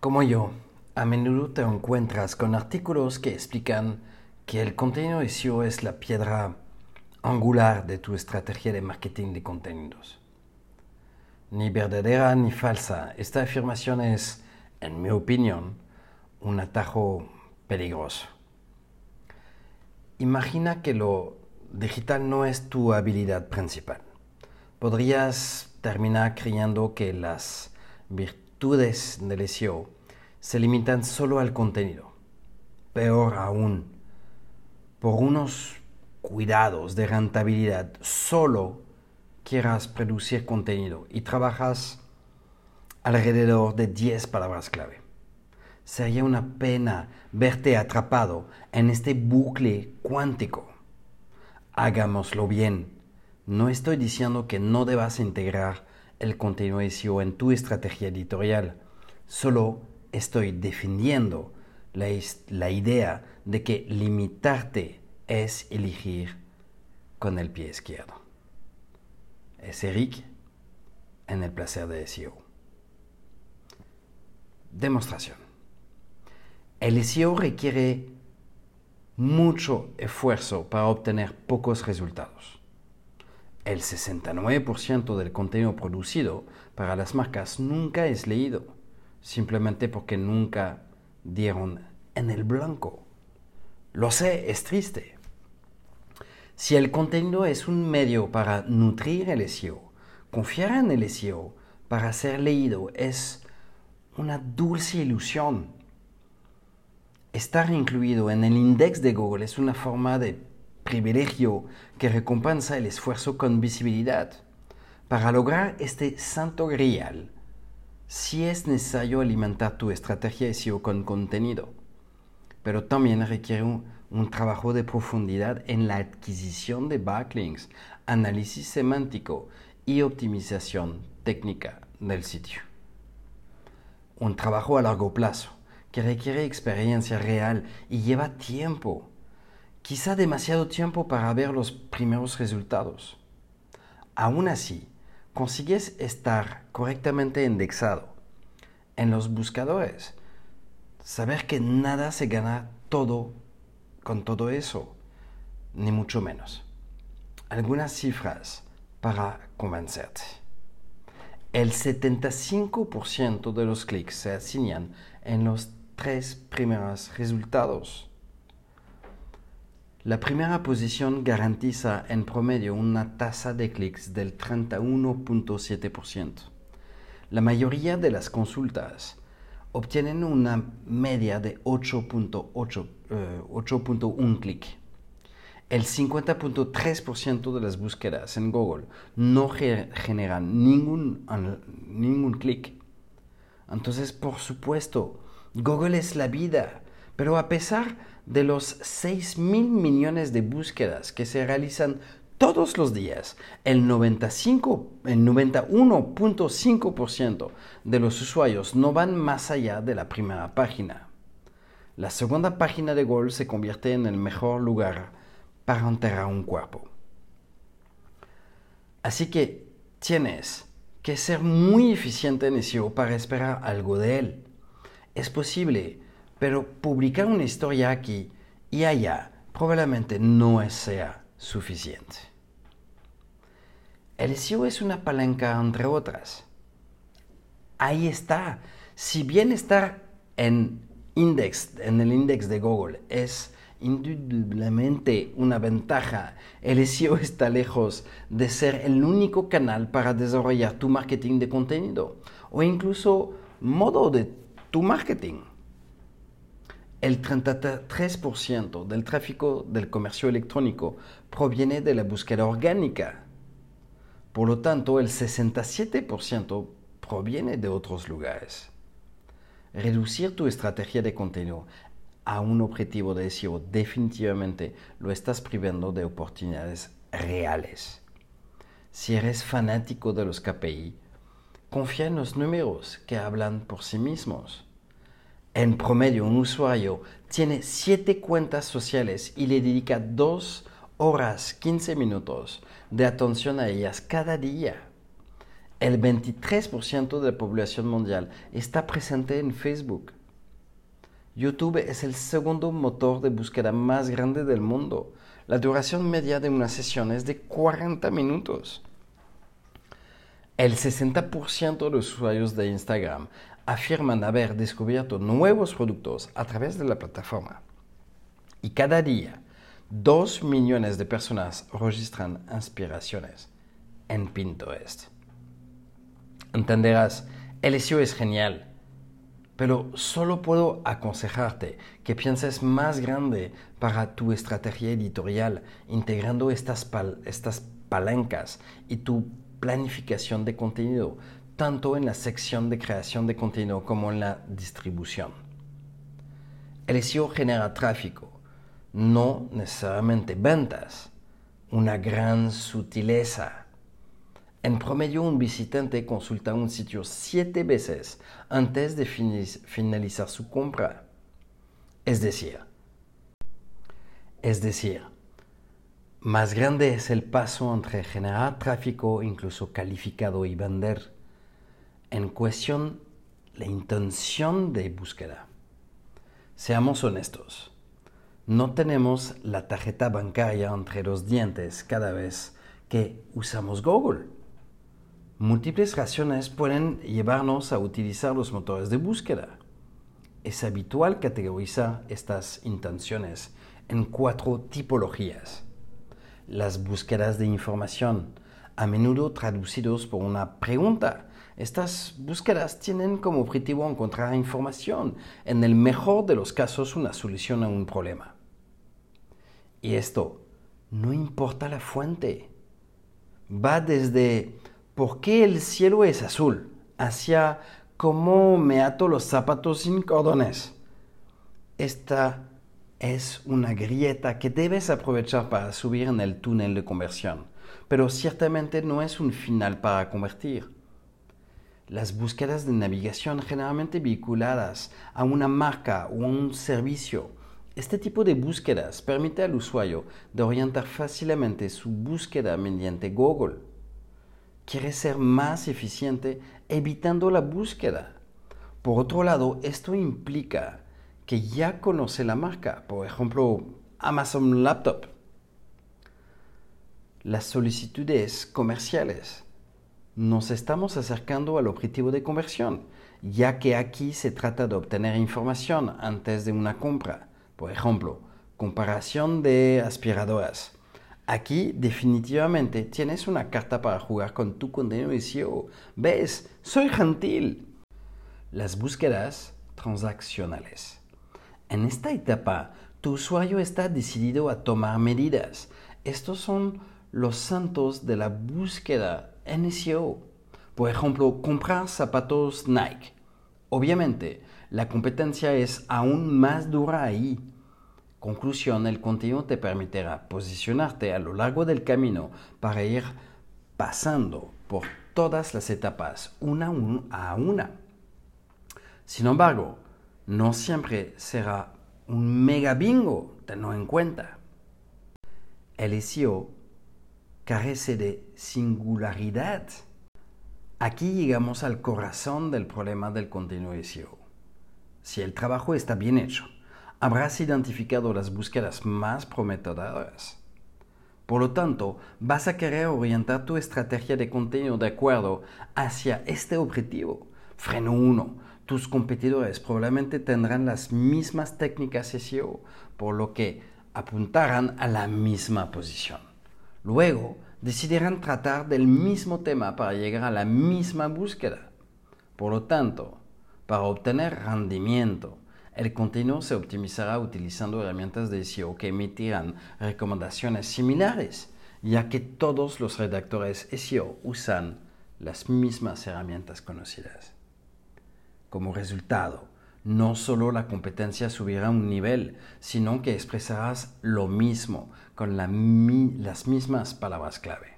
Como yo, a menudo te encuentras con artículos que explican que el contenido SEO es la piedra angular de tu estrategia de marketing de contenidos. Ni verdadera ni falsa, esta afirmación es, en mi opinión, un atajo peligroso. Imagina que lo digital no es tu habilidad principal. Podrías terminar creyendo que las virtudes del SEO se limitan solo al contenido. Peor aún, por unos cuidados de rentabilidad, solo quieras producir contenido y trabajas alrededor de 10 palabras clave. Sería una pena verte atrapado en este bucle cuántico. Hagámoslo bien. No estoy diciendo que no debas integrar el contenido SEO en tu estrategia editorial. Solo estoy defendiendo la, la idea de que limitarte es elegir con el pie izquierdo. Es Eric en el placer de SEO. Demostración. El SEO requiere mucho esfuerzo para obtener pocos resultados el 69% del contenido producido para las marcas nunca es leído, simplemente porque nunca dieron en el blanco. Lo sé, es triste. Si el contenido es un medio para nutrir el SEO, confiar en el SEO para ser leído es una dulce ilusión. Estar incluido en el index de Google es una forma de privilegio que recompensa el esfuerzo con visibilidad. Para lograr este santo grial, sí es necesario alimentar tu estrategia SEO con contenido, pero también requiere un, un trabajo de profundidad en la adquisición de backlinks, análisis semántico y optimización técnica del sitio. Un trabajo a largo plazo que requiere experiencia real y lleva tiempo quizá demasiado tiempo para ver los primeros resultados. Aún así, consigues estar correctamente indexado en los buscadores. Saber que nada se gana todo con todo eso, ni mucho menos. Algunas cifras para convencerte. El 75% de los clics se asignan en los tres primeros resultados. La primera posición garantiza en promedio una tasa de clics del 31.7%. La mayoría de las consultas obtienen una media de 8.1 eh, clic. El 50.3% de las búsquedas en Google no generan ningún, ningún clic. Entonces, por supuesto, Google es la vida, pero a pesar de los 6 mil millones de búsquedas que se realizan todos los días, el, 95, el 91.5% de los usuarios no van más allá de la primera página. La segunda página de Google se convierte en el mejor lugar para enterrar un cuerpo. Así que tienes que ser muy eficiente en SEO para esperar algo de él. Es posible pero publicar una historia aquí y allá probablemente no sea suficiente. El SEO es una palanca entre otras. Ahí está. Si bien estar en, index, en el index de Google es indudablemente una ventaja, el SEO está lejos de ser el único canal para desarrollar tu marketing de contenido o incluso modo de tu marketing el 33% del tráfico del comercio electrónico proviene de la búsqueda orgánica. Por lo tanto, el 67% proviene de otros lugares. Reducir tu estrategia de contenido a un objetivo de SEO definitivamente lo estás privando de oportunidades reales. Si eres fanático de los KPI, confía en los números que hablan por sí mismos. En promedio, un usuario tiene 7 cuentas sociales y le dedica 2 horas 15 minutos de atención a ellas cada día. El 23% de la población mundial está presente en Facebook. YouTube es el segundo motor de búsqueda más grande del mundo. La duración media de una sesión es de 40 minutos. El 60% de los usuarios de Instagram afirman haber descubierto nuevos productos a través de la plataforma. Y cada día, 2 millones de personas registran inspiraciones en Pinterest. Entenderás, el SEO es genial, pero solo puedo aconsejarte que pienses más grande para tu estrategia editorial, integrando estas, estas palancas y tu planificación de contenido, tanto en la sección de creación de contenido como en la distribución. El SEO genera tráfico, no necesariamente ventas, una gran sutileza en promedio, un visitante consulta un sitio siete veces antes de finalizar su compra. Es decir, es decir, más grande es el paso entre generar tráfico, incluso calificado, y vender. En cuestión, la intención de búsqueda. Seamos honestos, no tenemos la tarjeta bancaria entre los dientes cada vez que usamos Google. Múltiples razones pueden llevarnos a utilizar los motores de búsqueda. Es habitual categorizar estas intenciones en cuatro tipologías. Las búsquedas de información, a menudo traducidos por una pregunta. Estas búsquedas tienen como objetivo encontrar información, en el mejor de los casos una solución a un problema. Y esto no importa la fuente. Va desde ¿por qué el cielo es azul? Hacia cómo me ato los zapatos sin cordones. Esta es una grieta que debes aprovechar para subir en el túnel de conversión, pero ciertamente no es un final para convertir. Las búsquedas de navegación generalmente vinculadas a una marca o a un servicio. Este tipo de búsquedas permite al usuario de orientar fácilmente su búsqueda mediante Google quiere ser más eficiente evitando la búsqueda. Por otro lado, esto implica que ya conoce la marca, por ejemplo, Amazon Laptop. Las solicitudes comerciales. Nos estamos acercando al objetivo de conversión, ya que aquí se trata de obtener información antes de una compra. Por ejemplo, comparación de aspiradoras Aquí definitivamente tienes una carta para jugar con tu contenido de SEO. ¿Ves? Soy gentil. Las búsquedas transaccionales. En esta etapa, tu usuario está decidido a tomar medidas. Estos son los santos de la búsqueda en SEO. Por ejemplo, comprar zapatos Nike. Obviamente, la competencia es aún más dura ahí Conclusión, el contenido te permitirá posicionarte a lo largo del camino para ir pasando por todas las etapas una a una. Sin embargo, no siempre será un mega bingo, tenlo en cuenta. El SEO carece de singularidad. Aquí llegamos al corazón del problema del contenido SEO. Si el trabajo está bien hecho, habrás identificado las búsquedas más prometedoras. Por lo tanto, vas a querer orientar tu estrategia de contenido de acuerdo hacia este objetivo. Freno 1. Tus competidores probablemente tendrán las mismas técnicas SEO, por lo que apuntarán a la misma posición. Luego, decidirán tratar del mismo tema para llegar a la misma búsqueda. Por lo tanto, para obtener rendimiento, el contenido se optimizará utilizando herramientas de SEO que emitirán recomendaciones similares, ya que todos los redactores SEO usan las mismas herramientas conocidas. Como resultado, no solo la competencia subirá un nivel, sino que expresarás lo mismo con las mismas palabras clave.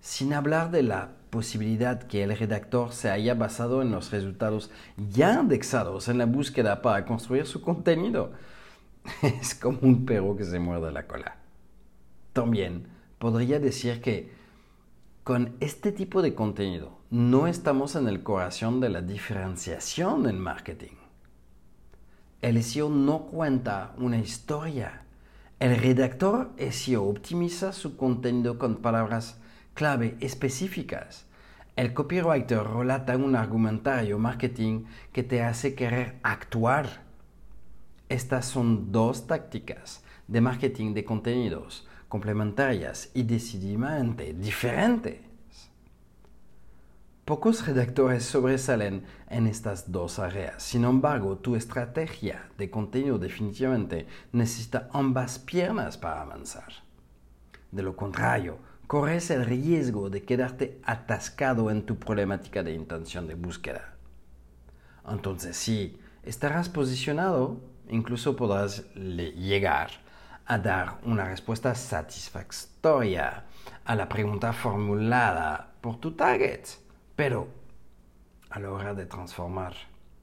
Sin hablar de la posibilidad que el redactor se haya basado en los resultados ya indexados en la búsqueda para construir su contenido. Es como un perro que se muerde la cola. También podría decir que Con este tipo de contenido no estamos en el corazón de la diferenciación en marketing. El SEO no cuenta una historia. El redactor SEO optimiza su contenido con palabras clave específicas. El copywriter relata un argumentario marketing que te hace querer actuar. Estas son dos tácticas de marketing de contenidos complementarias y decididamente diferentes. Pocos redactores sobresalen en estas dos áreas. Sin embargo, tu estrategia de contenido definitivamente necesita ambas piernas para avanzar. De lo contrario, corres el riesgo de quedarte atascado en tu problemática de intención de búsqueda. Entonces, sí, estarás posicionado, incluso podrás llegar a dar una respuesta satisfactoria a la pregunta formulada por tu target. Pero a la hora de transformar,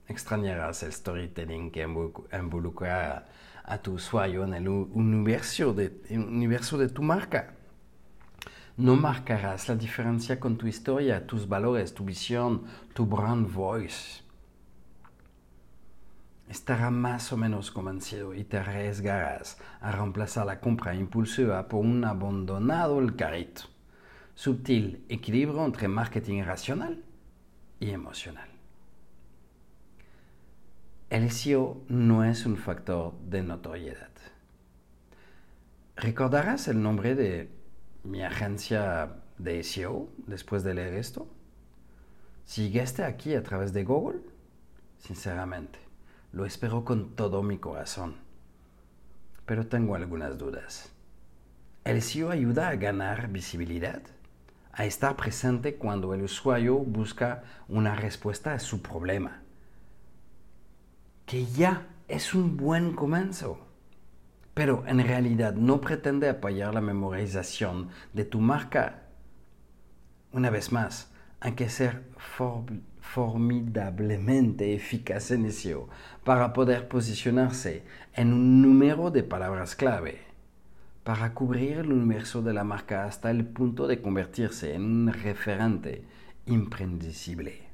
extrañarás el storytelling que involucra a tu usuario en el universo de, tu marca. No marcarás la diferencia con tu historia, tus valores, tu visión, tu brand voice estará más o menos convencido y te arriesgarás a reemplazar la compra impulsiva por un abandonado el carrito. Subtil equilibrio entre marketing racional y emocional. El SEO no es un factor de notoriedad. ¿Recordarás el nombre de mi agencia de SEO después de leer esto? Si llegaste aquí a través de Google, sinceramente, lo espero con todo mi corazón. Pero tengo algunas dudas. ¿El SEO ayuda a ganar visibilidad? A estar presente cuando el usuario busca una respuesta a su problema. Que ya es un buen comienzo. Pero en realidad no pretende apoyar la memorización de tu marca. Una vez más, hay que ser formidablemente eficaz en SEO para poder posicionarse en un número de palabras clave, para cubrir el universo de la marca hasta el punto de convertirse en un referente imprendisible.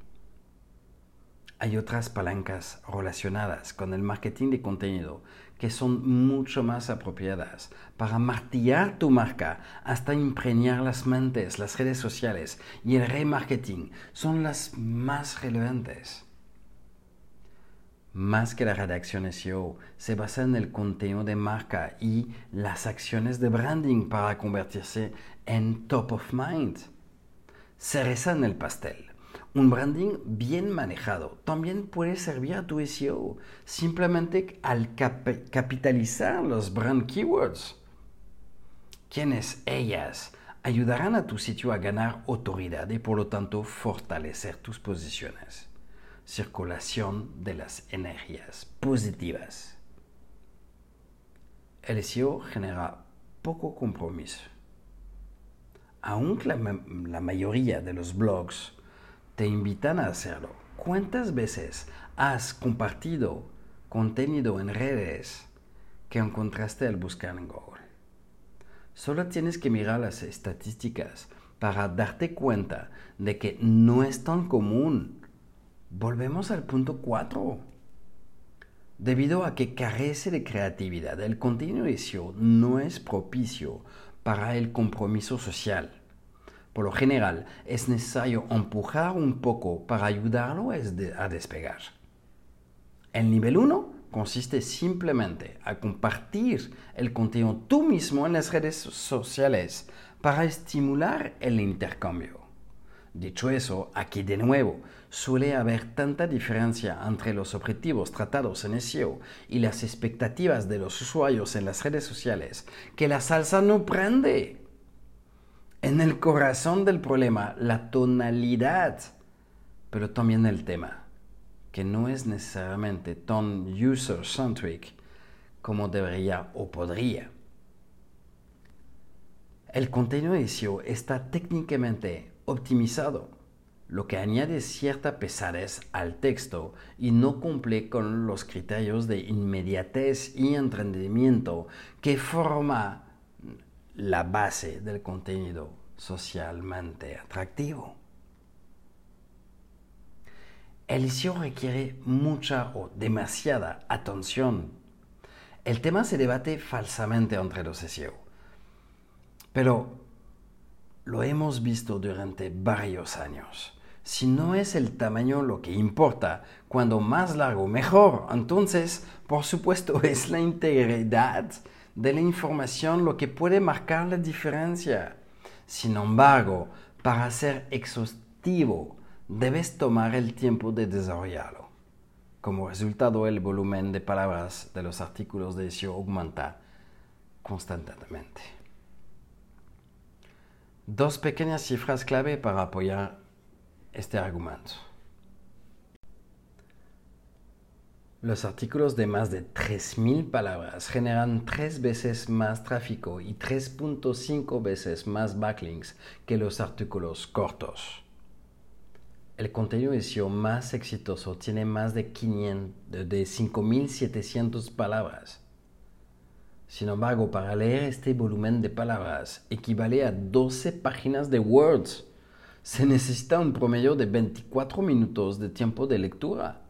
Hay otras palancas relacionadas con el marketing de contenido que son mucho más apropiadas para martillar tu marca hasta impregnar las mentes, las redes sociales y el remarketing son las más relevantes. Más que la redacción SEO, se basa en el contenido de marca y las acciones de branding para convertirse en top of mind. Cereza en el pastel. Un branding bien manejado también puede servir a tu SEO simplemente al capitalizar los brand keywords. Quienes ellas ayudarán a tu sitio a ganar autoridad y por lo tanto fortalecer tus posiciones. Circulación de las energías positivas. El SEO genera poco compromiso. Aunque la mayoría de los blogs te invitan a hacerlo. ¿Cuántas veces has compartido contenido en redes que encontraste al buscar en Google? Solo tienes que mirar las estadísticas para darte cuenta de que no es tan común. Volvemos al punto 4. Debido a que carece de creatividad, el contenido SEO no es propicio para el compromiso social. Por lo general, es necesario empujar un poco para ayudarlo a despegar. El nivel 1 consiste simplemente a compartir el contenido tú mismo en las redes sociales para estimular el intercambio. Dicho eso, aquí de nuevo, suele haber tanta diferencia entre los objetivos tratados en SEO y las expectativas de los usuarios en las redes sociales que la salsa no prende en el corazón del problema la tonalidad, pero también el tema, que no es necesariamente tan user-centric como debería o podría. El contenido de SEO está técnicamente optimizado, lo que añade cierta pesadez al texto y no cumple con los criterios de inmediatez y entendimiento que forma la base del contenido socialmente atractivo. El SEO requiere mucha o demasiada atención. El tema se debate falsamente entre los SEO, pero lo hemos visto durante varios años. Si no es el tamaño lo que importa, cuando más largo mejor. Entonces, por supuesto, es la integridad de la información lo que puede marcar la diferencia. Sin embargo, para ser exhaustivo, debes tomar el tiempo de desarrollarlo. Como resultado, el volumen de palabras de los artículos de SEO aumenta constantemente. Dos pequeñas cifras clave para apoyar este argumento. Los artículos de más de 3.000 palabras generan tres veces más tráfico y 3.5 veces más backlinks que los artículos cortos. El contenido SEO más exitoso tiene más de, 5.700 palabras. Sin embargo, para leer este volumen de palabras equivale a 12 páginas de Words. Se necesita un promedio de 24 minutos de tiempo de lectura.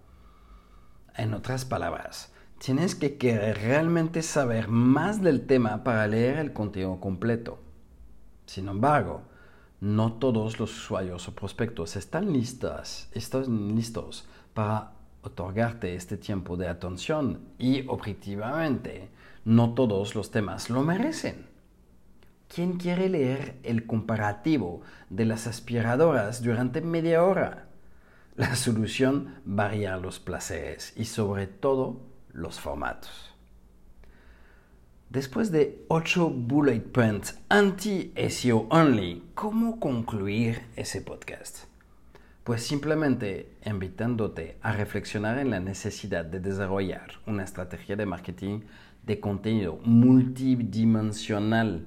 En otras palabras, tienes que querer realmente saber más del tema para leer el contenido completo. Sin embargo, no todos los usuarios o prospectos están listos, están listos para otorgarte este tiempo de atención y objetivamente no todos los temas lo merecen. ¿Quién quiere leer el comparativo de las aspiradoras durante media hora? La solución varía los placeres y sobre todo los formatos. Después de 8 bullet points anti-SEO only, ¿cómo concluir ese podcast? Pues simplemente invitándote a reflexionar en la necesidad de desarrollar una estrategia de marketing de contenido multidimensional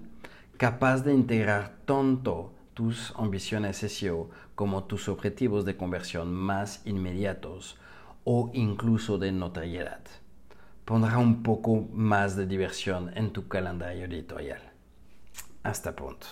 capaz de integrar tanto tus ambiciones SEO como tus objetivos de conversión más inmediatos o incluso de notoriedad. Pondrá un poco más de diversión en tu calendario editorial. Hasta pronto.